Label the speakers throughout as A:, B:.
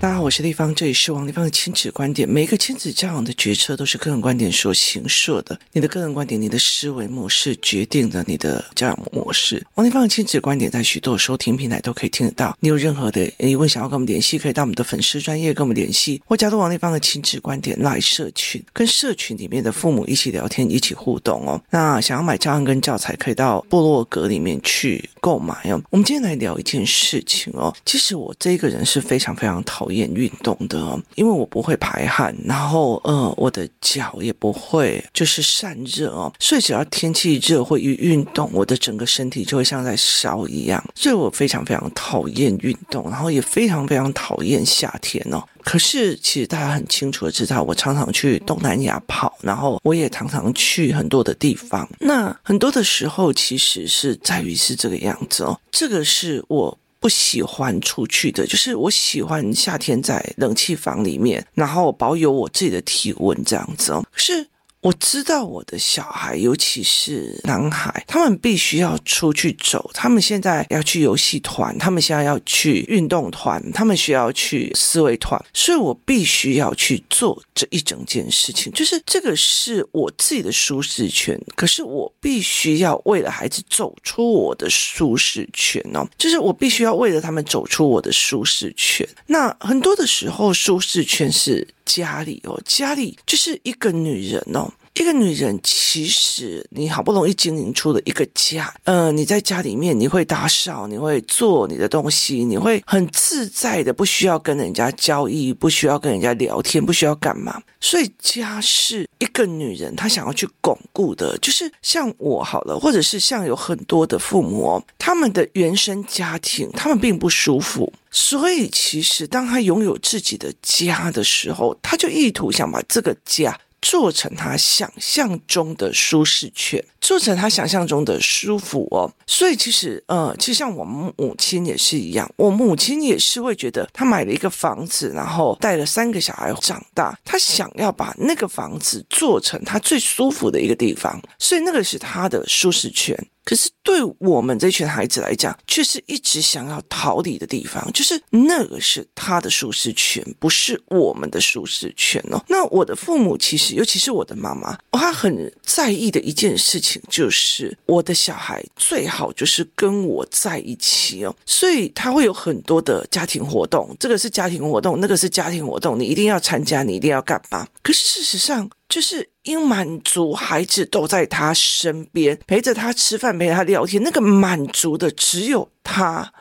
A: 大家好，我是丽芳，这里是王丽芳的亲子观点。每一个亲子教养的决策都是个人观点所形设的。你的个人观点、你的思维模式决定了你的教养模式。王丽芳的亲子观点在许多收听平台都可以听得到。你有任何的疑问想要跟我们联系，可以到我们的粉丝专业跟我们联系，或加入王丽芳的亲子观点来社群，跟社群里面的父母一起聊天、一起互动哦。那想要买教案跟教材，可以到部落格里面去购买哦。我们今天来聊一件事情哦。其实我这个人是非常非常讨厌。运动的，因为我不会排汗，然后呃，我的脚也不会就是散热哦，所以只要天气热或一运动，我的整个身体就会像在烧一样，所以我非常非常讨厌运动，然后也非常非常讨厌夏天哦。可是其实大家很清楚的知道，我常常去东南亚跑，然后我也常常去很多的地方，那很多的时候其实是在于是这个样子哦，这个是我。不喜欢出去的，就是我喜欢夏天在冷气房里面，然后保有我自己的体温这样子哦。是。我知道我的小孩，尤其是男孩，他们必须要出去走。他们现在要去游戏团，他们现在要去运动团，他们需要去思维团，所以我必须要去做这一整件事情。就是这个是我自己的舒适圈，可是我必须要为了孩子走出我的舒适圈哦。就是我必须要为了他们走出我的舒适圈。那很多的时候，舒适圈是。家里哦，家里就是一个女人哦。一个女人，其实你好不容易经营出了一个家，呃，你在家里面你会打扫，你会做你的东西，你会很自在的，不需要跟人家交易，不需要跟人家聊天，不需要干嘛。所以家是一个女人她想要去巩固的，就是像我好了，或者是像有很多的父母，他们的原生家庭，他们并不舒服，所以其实当他拥有自己的家的时候，他就意图想把这个家。做成他想象中的舒适圈，做成他想象中的舒服哦。所以其实，呃，其实像我们母亲也是一样，我母亲也是会觉得，她买了一个房子，然后带了三个小孩长大，她想要把那个房子做成她最舒服的一个地方，所以那个是她的舒适圈。可是对我们这群孩子来讲，却是一直想要逃离的地方，就是那个是他的舒适圈，不是我们的舒适圈哦。那我的父母其实，尤其是我的妈妈，她很在意的一件事情就是我的小孩最好就是跟我在一起哦。所以他会有很多的家庭活动，这个是家庭活动，那个是家庭活动，你一定要参加，你一定要干嘛？可是事实上，就是因满足孩子都在他身边，陪着他吃饭，陪他聊天，那个满足的只有他，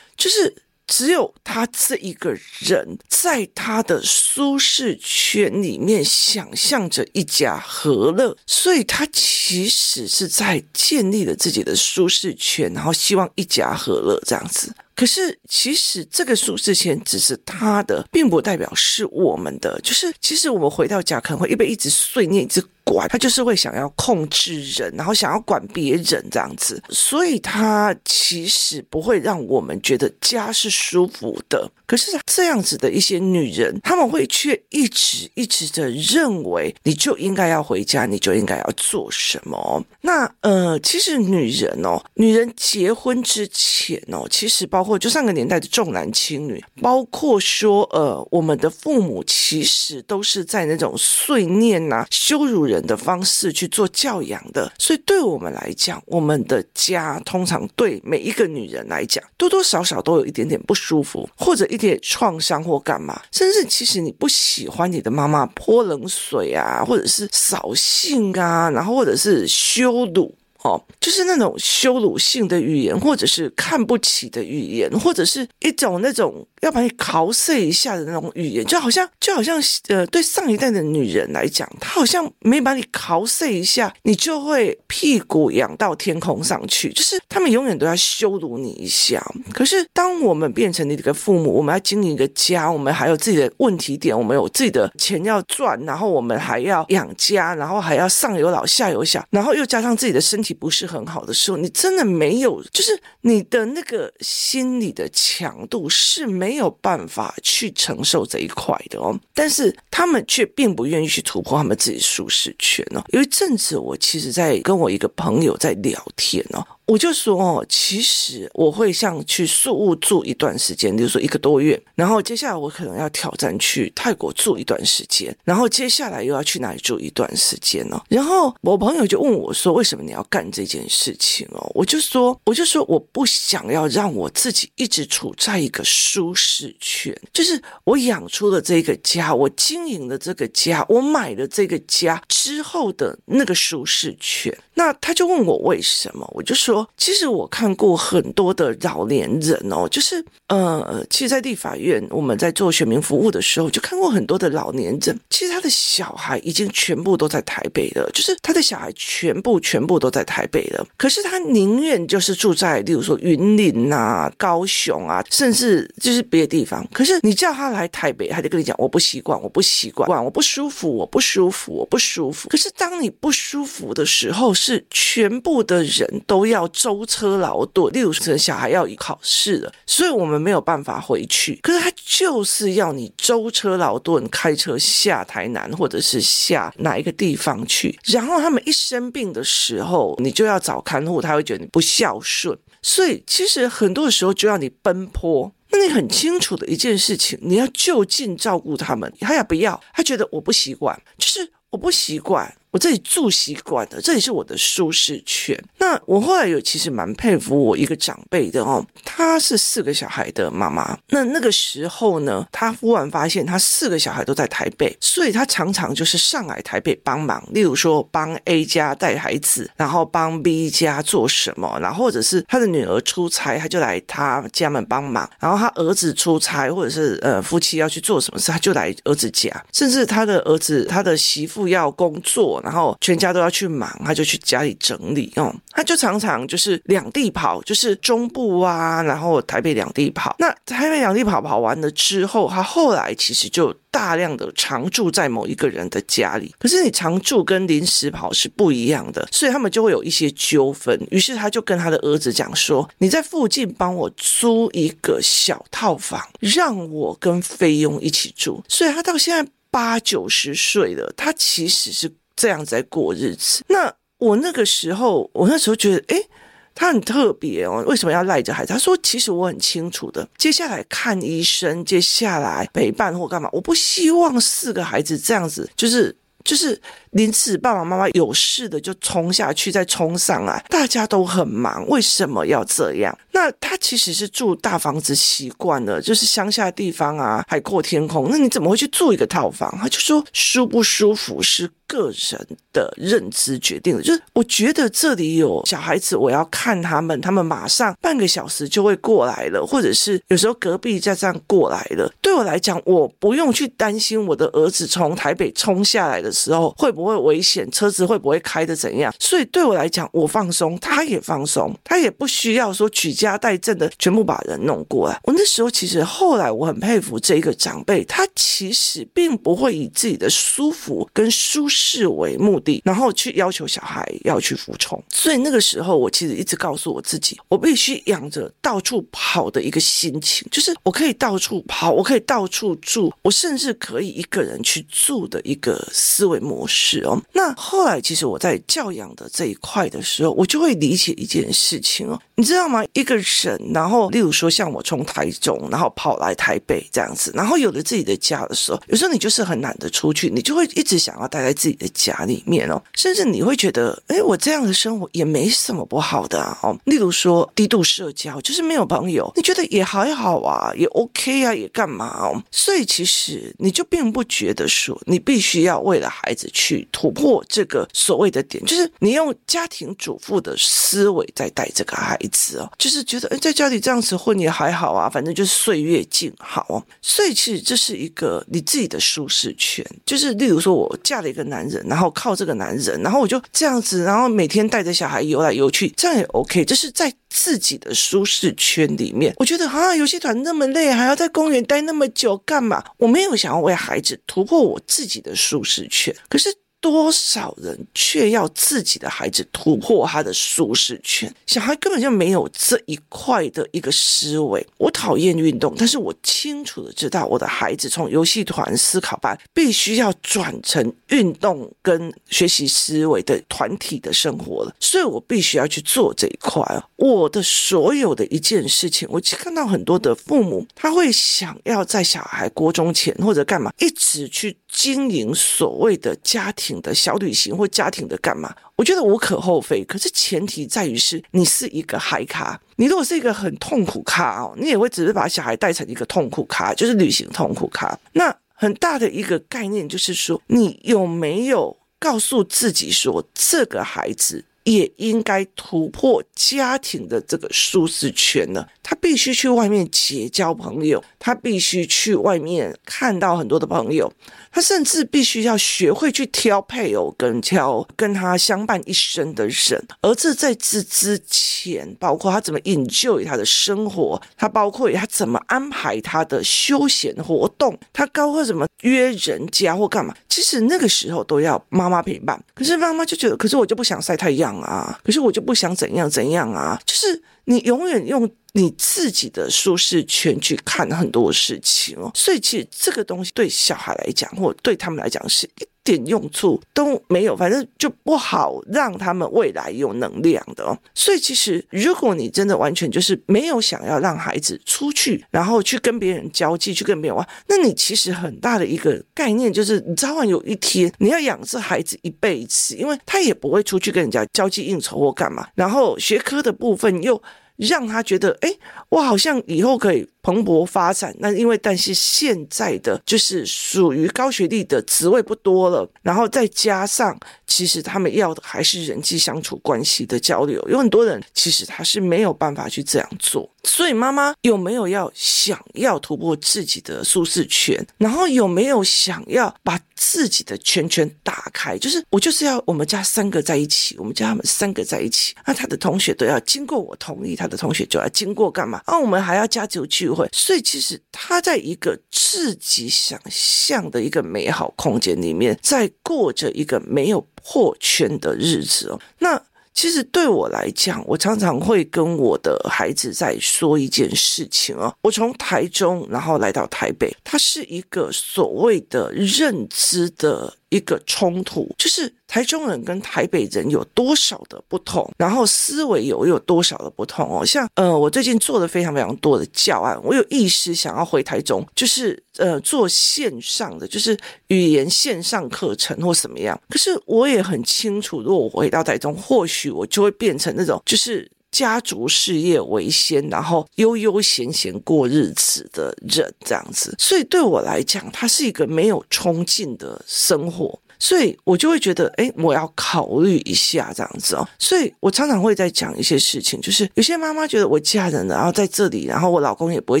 A: 就是只有他这一个人，在他的舒适圈里面想象着一家和乐，所以他其实是在建立了自己的舒适圈，然后希望一家和乐这样子。可是，其实这个舒适圈只是他的，并不代表是我们的。就是，其实我们回到家，可能会一边一直碎念，一直。管他就是会想要控制人，然后想要管别人这样子，所以他其实不会让我们觉得家是舒服的。可是这样子的一些女人，他们会却一直一直的认为，你就应该要回家，你就应该要做什么。那呃，其实女人哦，女人结婚之前哦，其实包括就上个年代的重男轻女，包括说呃，我们的父母其实都是在那种碎念呐、羞辱。人的方式去做教养的，所以对我们来讲，我们的家通常对每一个女人来讲，多多少少都有一点点不舒服，或者一点创伤或干嘛，甚至其实你不喜欢你的妈妈泼冷水啊，或者是扫兴啊，然后或者是羞辱。哦，就是那种羞辱性的语言，或者是看不起的语言，或者是一种那种要把你敲碎一下的那种语言，就好像就好像呃，对上一代的女人来讲，她好像没把你敲碎一下，你就会屁股仰到天空上去，就是他们永远都要羞辱你一下。可是当我们变成你这个父母，我们要经营一个家，我们还有自己的问题点，我们有自己的钱要赚，然后我们还要养家，然后还要上有老下有小，然后又加上自己的身体。不是很好的时候，你真的没有，就是你的那个心理的强度是没有办法去承受这一块的哦。但是他们却并不愿意去突破他们自己舒适圈哦。有一阵子，我其实在跟我一个朋友在聊天哦，我就说哦，其实我会像去宿务住一段时间，比如说一个多月，然后接下来我可能要挑战去泰国住一段时间，然后接下来又要去哪里住一段时间呢？然后我朋友就问我说：“为什么你要干这件事情哦？”我就说：“我就说我不想要让我自己一直处在一个舒适圈，就是我养出了这个家，我经营了这个家，我买了这个家之后的那个舒适圈。”那他就问我为什么，我就说，说其实我看过很多的老年人哦，就是呃，其实，在立法院我们在做选民服务的时候，就看过很多的老年人，其实他的小孩已经全部都在台北了，就是他的小孩全部全部都在台北了，可是他宁愿就是住在，例如说云林啊、高雄啊，甚至就是别的地方，可是你叫他来台北，他就跟你讲，我不习惯，我不习惯，我不舒服，我不舒服，我不舒服。可是当你不舒服的时候，是全部的人都要舟车劳顿，例如说小孩要考试了，所以我们没有办法回去。可是他就是要你舟车劳顿，开车下台南或者是下哪一个地方去。然后他们一生病的时候，你就要找看护，他会觉得你不孝顺。所以其实很多的时候就要你奔波。那你很清楚的一件事情，你要就近照顾他们，他也不要？他觉得我不习惯，就是我不习惯。我这里住习惯了，这里是我的舒适圈。那我后来有其实蛮佩服我一个长辈的哦，她是四个小孩的妈妈。那那个时候呢，她忽然发现她四个小孩都在台北，所以她常常就是上来台北帮忙，例如说帮 A 家带孩子，然后帮 B 家做什么，然后或者是她的女儿出差，她就来她家门帮忙，然后她儿子出差或者是呃夫妻要去做什么事，她就来儿子家，甚至她的儿子她的媳妇要工作。然后全家都要去忙，他就去家里整理哦。他就常常就是两地跑，就是中部啊，然后台北两地跑。那台北两地跑跑完了之后，他后来其实就大量的常住在某一个人的家里。可是你常住跟临时跑是不一样的，所以他们就会有一些纠纷。于是他就跟他的儿子讲说：“你在附近帮我租一个小套房，让我跟菲佣一起住。”所以他到现在八九十岁了，他其实是。这样在过日子。那我那个时候，我那时候觉得，诶，他很特别哦。为什么要赖着孩子？他说，其实我很清楚的。接下来看医生，接下来陪伴或干嘛，我不希望四个孩子这样子，就是就是。临时爸爸妈妈有事的就冲下去，再冲上来，大家都很忙，为什么要这样？那他其实是住大房子习惯了，就是乡下地方啊，海阔天空。那你怎么会去住一个套房？他就说舒不舒服是个人的认知决定的。就是我觉得这里有小孩子，我要看他们，他们马上半个小时就会过来了，或者是有时候隔壁在这样过来了。对我来讲，我不用去担心我的儿子从台北冲下来的时候会不会。危险，车子会不会开得怎样？所以对我来讲，我放松，他也放松，他也不需要说举家带镇的全部把人弄过来。我那时候其实后来我很佩服这一个长辈，他其实并不会以自己的舒服跟舒视为目的，然后去要求小孩要去服从。所以那个时候，我其实一直告诉我自己，我必须养着到处跑的一个心情，就是我可以到处跑，我可以到处住，我甚至可以一个人去住的一个思维模式。哦，那后来其实我在教养的这一块的时候，我就会理解一件事情哦，你知道吗？一个人，然后例如说像我从台中，然后跑来台北这样子，然后有了自己的家的时候，有时候你就是很懒得出去，你就会一直想要待在自己的家里面哦，甚至你会觉得，哎，我这样的生活也没什么不好的啊，哦，例如说低度社交，就是没有朋友，你觉得也还好啊，也 OK 啊，也干嘛哦？所以其实你就并不觉得说你必须要为了孩子去。突破这个所谓的点，就是你用家庭主妇的思维在带这个孩子哦，就是觉得哎，在家里这样子混也还好啊，反正就是岁月静好哦。所以其实这是一个你自己的舒适圈，就是例如说我嫁了一个男男人，然后靠这个男人，然后我就这样子，然后每天带着小孩游来游去，这样也 OK。就是在自己的舒适圈里面，我觉得啊，游戏团那么累，还要在公园待那么久干嘛？我没有想要为孩子突破我自己的舒适圈，可是。多少人却要自己的孩子突破他的舒适圈？小孩根本就没有这一块的一个思维。我讨厌运动，但是我清楚的知道，我的孩子从游戏团、思考班必须要转成运动跟学习思维的团体的生活了，所以我必须要去做这一块。我的所有的一件事情，我看到很多的父母，他会想要在小孩国中前或者干嘛，一直去经营所谓的家庭的小旅行或家庭的干嘛，我觉得无可厚非。可是前提在于是你是一个嗨咖，你如果是一个很痛苦咖哦，你也会只是把小孩带成一个痛苦咖，就是旅行痛苦咖。那很大的一个概念就是说，你有没有告诉自己说，这个孩子也应该突破家庭的这个舒适圈呢？他必须去外面结交朋友，他必须去外面看到很多的朋友，他甚至必须要学会去挑配偶跟挑跟他相伴一生的人。而这在这之前，包括他怎么 enjoy 他的生活，他包括他怎么安排他的休闲活动，他包括怎么约人家或干嘛，其实那个时候都要妈妈陪伴。可是妈妈就觉得，可是我就不想晒太阳啊，可是我就不想怎样怎样啊，就是。你永远用你自己的舒适圈去看很多事情哦，所以其实这个东西对小孩来讲，或对他们来讲是一点用处都没有，反正就不好让他们未来有能量的哦。所以其实如果你真的完全就是没有想要让孩子出去，然后去跟别人交际，去跟别人玩，那你其实很大的一个概念就是，早晚有一天你要养这孩子一辈子，因为他也不会出去跟人家交际应酬或干嘛，然后学科的部分又。让他觉得，哎，我好像以后可以蓬勃发展。那因为，但是现在的就是属于高学历的职位不多了，然后再加上，其实他们要的还是人际相处关系的交流。有很多人其实他是没有办法去这样做。所以，妈妈有没有要想要突破自己的舒适圈？然后有没有想要把自己的圈圈打开？就是我就是要我们家三个在一起，我们家他们三个在一起。那他的同学都要经过我同意，他的同学就要经过干嘛？啊，我们还要家族聚会。所以，其实他在一个自己想象的一个美好空间里面，在过着一个没有破圈的日子哦。那。其实对我来讲，我常常会跟我的孩子在说一件事情哦。我从台中然后来到台北，它是一个所谓的认知的。一个冲突，就是台中人跟台北人有多少的不同，然后思维有有多少的不同哦。像呃，我最近做了非常非常多的教案，我有意识想要回台中，就是呃做线上的，就是语言线上课程或什么样。可是我也很清楚，如果我回到台中，或许我就会变成那种就是家族事业为先，然后悠悠闲闲过日子的人这样子。所以对我来讲，它是一个没有冲劲的生活。所以我就会觉得，哎，我要考虑一下这样子哦。所以我常常会在讲一些事情，就是有些妈妈觉得我嫁人了，然后在这里，然后我老公也不会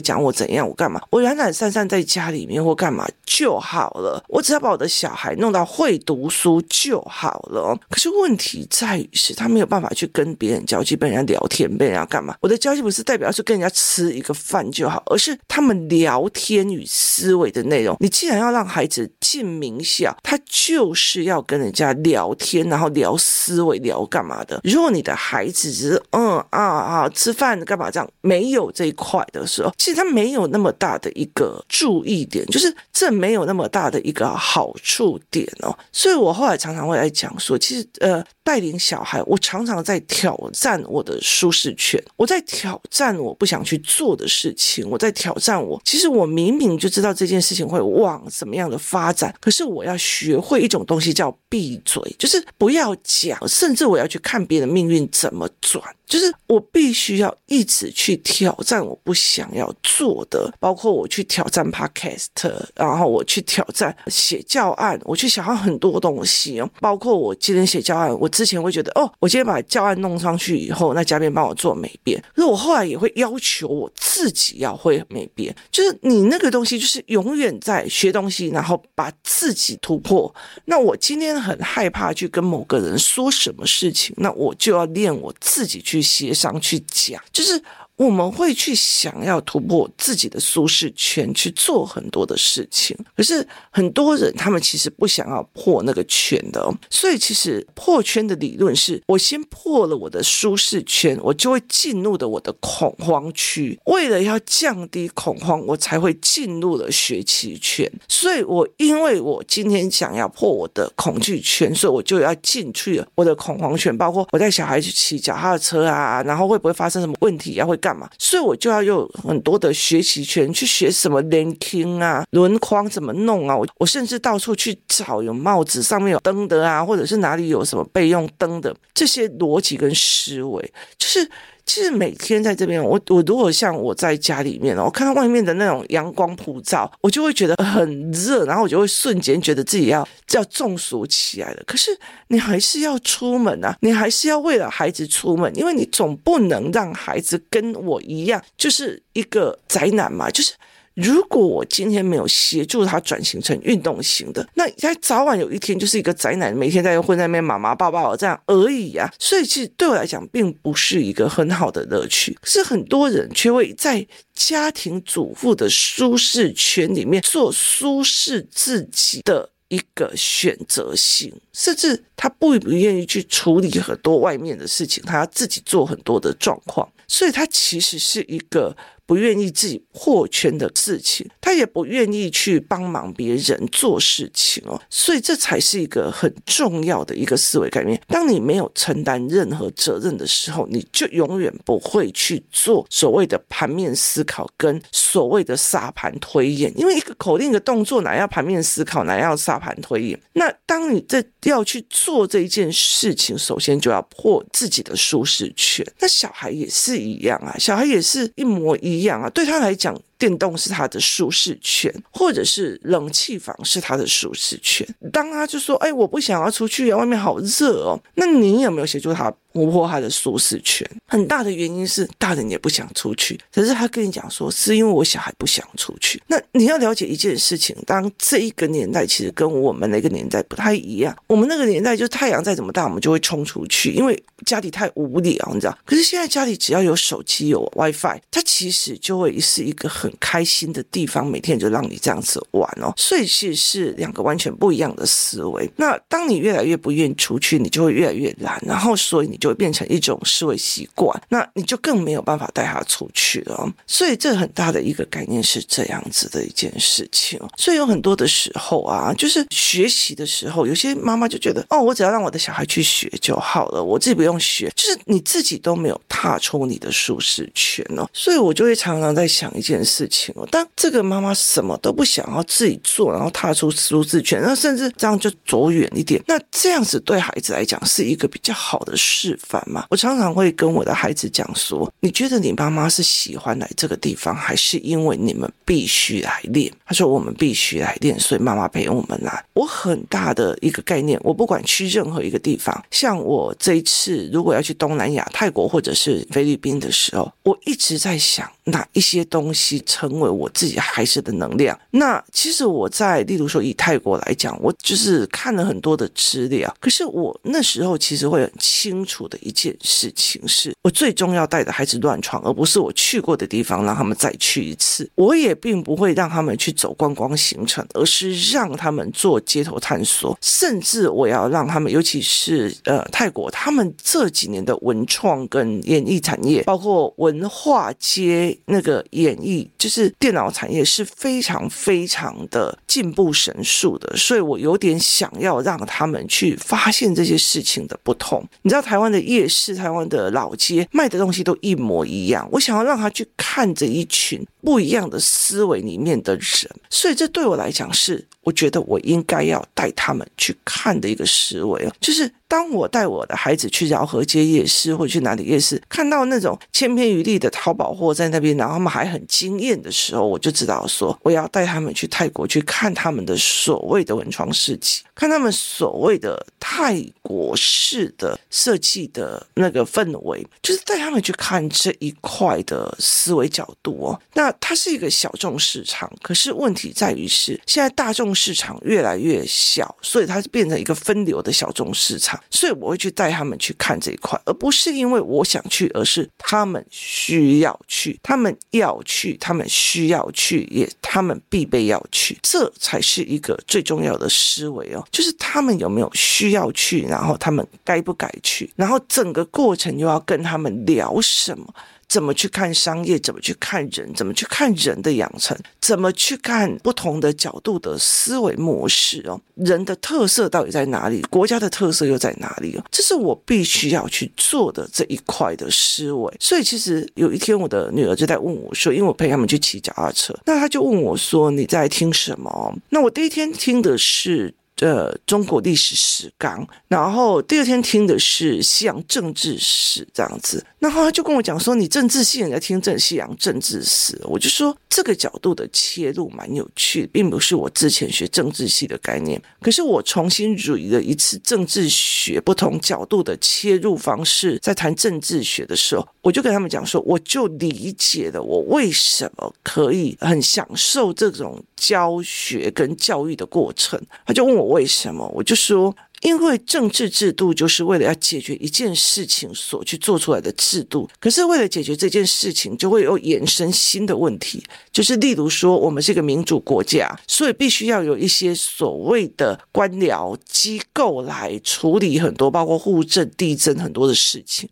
A: 讲我怎样，我干嘛，我懒懒散散在家里面或干嘛就好了。我只要把我的小孩弄到会读书就好了。可是问题在于是，他没有办法去跟别人交际，被人家聊天，被人家干嘛？我的交际不是代表是跟人家吃一个饭就好，而是他们聊天与思维的内容。你既然要让孩子进名校，他就。就是要跟人家聊天，然后聊思维，聊干嘛的？如果你的孩子只是嗯啊啊吃饭干嘛这样，没有这一块的时候，其实他没有那么大的一个注意点，就是这没有那么大的一个好处点哦。所以我后来常常会来讲说，其实呃。带领小孩，我常常在挑战我的舒适圈，我在挑战我不想去做的事情，我在挑战我。其实我明明就知道这件事情会往什么样的发展，可是我要学会一种东西叫闭嘴，就是不要讲，甚至我要去看别人命运怎么转。就是我必须要一直去挑战我不想要做的，包括我去挑战 Podcast，然后我去挑战写教案，我去想要很多东西哦，包括我今天写教案，我之前会觉得哦，我今天把教案弄上去以后，那嘉宾帮我做美编，可是我后来也会要求我自己要会美编，就是你那个东西就是永远在学东西，然后把自己突破。那我今天很害怕去跟某个人说什么事情，那我就要练我自己去。去协商去讲，就是我们会去想要突破自己的舒适圈，去做很多的事情。可是很多人他们其实不想要破那个圈的哦。所以其实破圈的理论是我先破了我的舒适圈，我就会进入的我的恐慌区。为了要降低恐慌，我才会进入了学习圈。所以我因为我今天想要破我的恐惧圈，所以我就要进去我的恐慌圈，包括我带小孩去骑脚踏车啊，然后会不会发生什么问题啊？会干嘛？所以我就要用很多的学习圈去学什么连听啊，轮框怎么弄啊？我我甚至到处去找有帽子上面有灯的啊，或者是哪里有什么备用灯的这些逻辑跟思维，就是。其实每天在这边，我我如果像我在家里面，我看到外面的那种阳光普照，我就会觉得很热，然后我就会瞬间觉得自己要要中暑起来了。可是你还是要出门啊，你还是要为了孩子出门，因为你总不能让孩子跟我一样，就是一个宅男嘛，就是。如果我今天没有协助他转型成运动型的，那他早晚有一天就是一个宅男，每天在混在那边妈妈抱抱这样而已啊。所以其实对我来讲，并不是一个很好的乐趣。可是很多人却会在家庭主妇的舒适圈里面做舒适自己的一个选择性，甚至他不不愿意去处理很多外面的事情，他要自己做很多的状况，所以他其实是一个。不愿意自己破圈的事情，他也不愿意去帮忙别人做事情哦，所以这才是一个很重要的一个思维概念。当你没有承担任何责任的时候，你就永远不会去做所谓的盘面思考跟所谓的沙盘推演，因为一个口令的动作哪要盘面思考，哪要沙盘推演？那当你这要去做这一件事情，首先就要破自己的舒适圈。那小孩也是一样啊，小孩也是一模一。一样啊，对他来讲，电动是他的舒适圈，或者是冷气房是他的舒适圈。当他就说：“哎，我不想要出去，外面好热哦。”那你有没有协助他？突破他的舒适圈，很大的原因是大人也不想出去。可是他跟你讲说，是因为我小孩不想出去。那你要了解一件事情，当这一个年代其实跟我们那个年代不太一样。我们那个年代，就太阳再怎么大，我们就会冲出去，因为家里太无聊，你知道。可是现在家里只要有手机有 WiFi，它其实就会是一个很开心的地方，每天就让你这样子玩哦。所以其实是两个完全不一样的思维。那当你越来越不愿意出去，你就会越来越懒，然后所以你。就会变成一种思维习惯，那你就更没有办法带他出去了。所以这很大的一个概念是这样子的一件事情。所以有很多的时候啊，就是学习的时候，有些妈妈就觉得，哦，我只要让我的小孩去学就好了，我自己不用学。就是你自己都没有踏出你的舒适圈哦。所以我就会常常在想一件事事情哦，当这个妈妈什么都不想要自己做，然后踏出舒适圈，那甚至这样就走远一点，那这样子对孩子来讲是一个比较好的示范吗？我常常会跟我的孩子讲说：“你觉得你妈妈是喜欢来这个地方，还是因为你们必须来练？”他说：“我们必须来练，所以妈妈陪我们来。”我很大的一个概念，我不管去任何一个地方，像我这一次如果要去东南亚、泰国或者是菲律宾的时候，我一直在想哪一些东西成为我自己孩子的能量。那其实我在，例如说以泰国来讲，我就是看了很多的资料，可是我那时候其实会很清楚。的一件事情是我最终要带着孩子乱闯，而不是我去过的地方让他们再去一次。我也并不会让他们去走观光行程，而是让他们做街头探索。甚至我要让他们，尤其是呃泰国，他们这几年的文创跟演艺产业，包括文化街那个演艺，就是电脑产业是非常非常的进步神速的。所以我有点想要让他们去发现这些事情的不同。你知道台湾的夜市，台湾的老街卖的东西都一模一样。我想要让他去看着一群不一样的思维里面的人，所以这对我来讲是，我觉得我应该要带他们去看的一个思维啊，就是。当我带我的孩子去饶河街夜市，或者去哪里夜市，看到那种千篇一律的淘宝货在那边，然后他们还很惊艳的时候，我就知道说，我要带他们去泰国去看他们的所谓的文创市集，看他们所谓的泰国式的设计的那个氛围，就是带他们去看这一块的思维角度哦。那它是一个小众市场，可是问题在于是现在大众市场越来越小，所以它变成一个分流的小众市场。所以我会去带他们去看这一块，而不是因为我想去，而是他们需要去，他们要去，他们需要去，也他们必备要去，这才是一个最重要的思维哦，就是他们有没有需要去，然后他们该不该去，然后整个过程又要跟他们聊什么。怎么去看商业？怎么去看人？怎么去看人的养成？怎么去看不同的角度的思维模式？哦，人的特色到底在哪里？国家的特色又在哪里？哦，这是我必须要去做的这一块的思维。所以，其实有一天，我的女儿就在问我说：“因为我陪他们去骑脚踏车，那他就问我说：‘你在听什么？’那我第一天听的是。”呃，中国历史史纲，然后第二天听的是西洋政治史这样子，然后他就跟我讲说：“你政治系人在听这西洋政治史。”我就说这个角度的切入蛮有趣，并不是我之前学政治系的概念。可是我重新捋了一次政治学不同角度的切入方式，在谈政治学的时候，我就跟他们讲说，我就理解了我为什么可以很享受这种教学跟教育的过程。他就问我。为什么？我就说，因为政治制度就是为了要解决一件事情所去做出来的制度。可是为了解决这件事情，就会有衍生新的问题，就是例如说，我们是一个民主国家，所以必须要有一些所谓的官僚机构来处理很多，包括户政、地震很多的事情。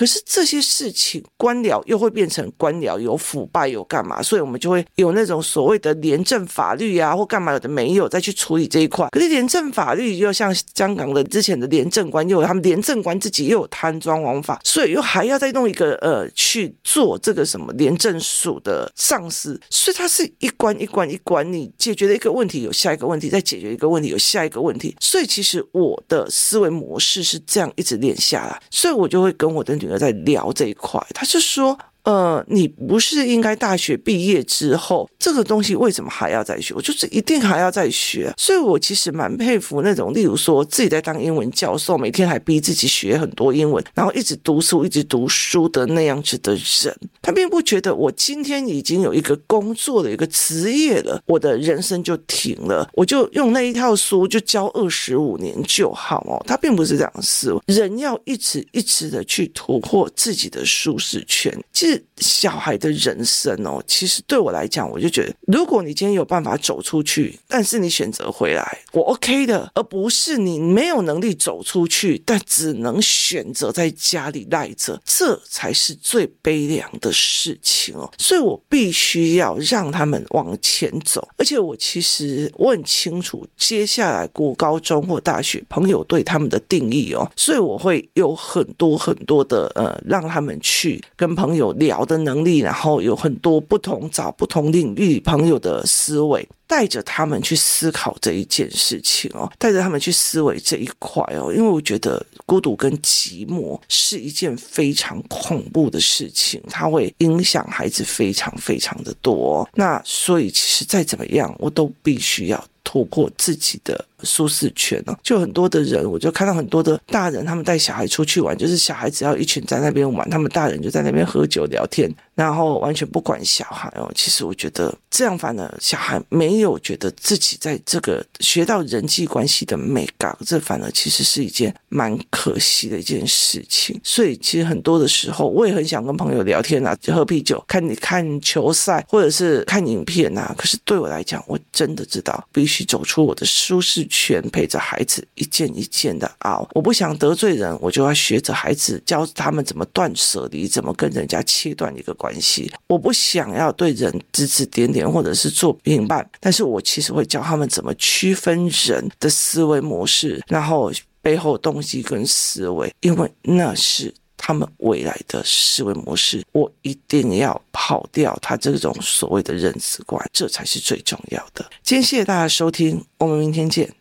A: 可是这些事情，官僚又会变成官僚有腐败有干嘛，所以我们就会有那种所谓的廉政法律啊，或干嘛有的没有再去处理这一块。可是廉政法律又像香港的之前的廉政官，又有他们廉政官自己又有贪赃枉法，所以又还要再弄一个呃去做这个什么廉政署的上司，所以它是一关一关一关，你解决了一个问题，有下一个问题，再解决一个问题，有下一个问题。所以其实我的思维模式是这样一直练下来，所以我就会跟我的女。在聊这一块，他是说。呃，你不是应该大学毕业之后，这个东西为什么还要再学？我就是一定还要再学，所以我其实蛮佩服那种，例如说自己在当英文教授，每天还逼自己学很多英文，然后一直读书，一直读书的那样子的人，他并不觉得我今天已经有一个工作的一个职业了，我的人生就停了，我就用那一套书就教二十五年就好哦。他并不是这样思维，人要一直一直的去突破自己的舒适圈，其实。小孩的人生哦，其实对我来讲，我就觉得，如果你今天有办法走出去，但是你选择回来，我 OK 的，而不是你没有能力走出去，但只能选择在家里赖着，这才是最悲凉的事情哦。所以我必须要让他们往前走，而且我其实我很清楚，接下来国高中或大学朋友对他们的定义哦，所以我会有很多很多的呃，让他们去跟朋友。聊的能力，然后有很多不同找不同领域朋友的思维，带着他们去思考这一件事情哦，带着他们去思维这一块哦，因为我觉得孤独跟寂寞是一件非常恐怖的事情，它会影响孩子非常非常的多。那所以其实再怎么样，我都必须要突破自己的。舒适圈呢，就很多的人，我就看到很多的大人，他们带小孩出去玩，就是小孩只要一群在那边玩，他们大人就在那边喝酒聊天，然后完全不管小孩哦。其实我觉得这样，反而小孩没有觉得自己在这个学到人际关系的美感，这反而其实是一件蛮可惜的一件事情。所以其实很多的时候，我也很想跟朋友聊天啊，喝啤酒，看你看球赛，或者是看影片啊。可是对我来讲，我真的知道必须走出我的舒适。圈陪着孩子一件一件的熬，我不想得罪人，我就要学着孩子教他们怎么断舍离，怎么跟人家切断一个关关系。我不想要对人指指点点或者是做评判，但是我其实会教他们怎么区分人的思维模式，然后背后东西跟思维，因为那是他们未来的思维模式。我一定要跑掉他这种所谓的认知观，这才是最重要的。今天谢谢大家收听，我们明天见。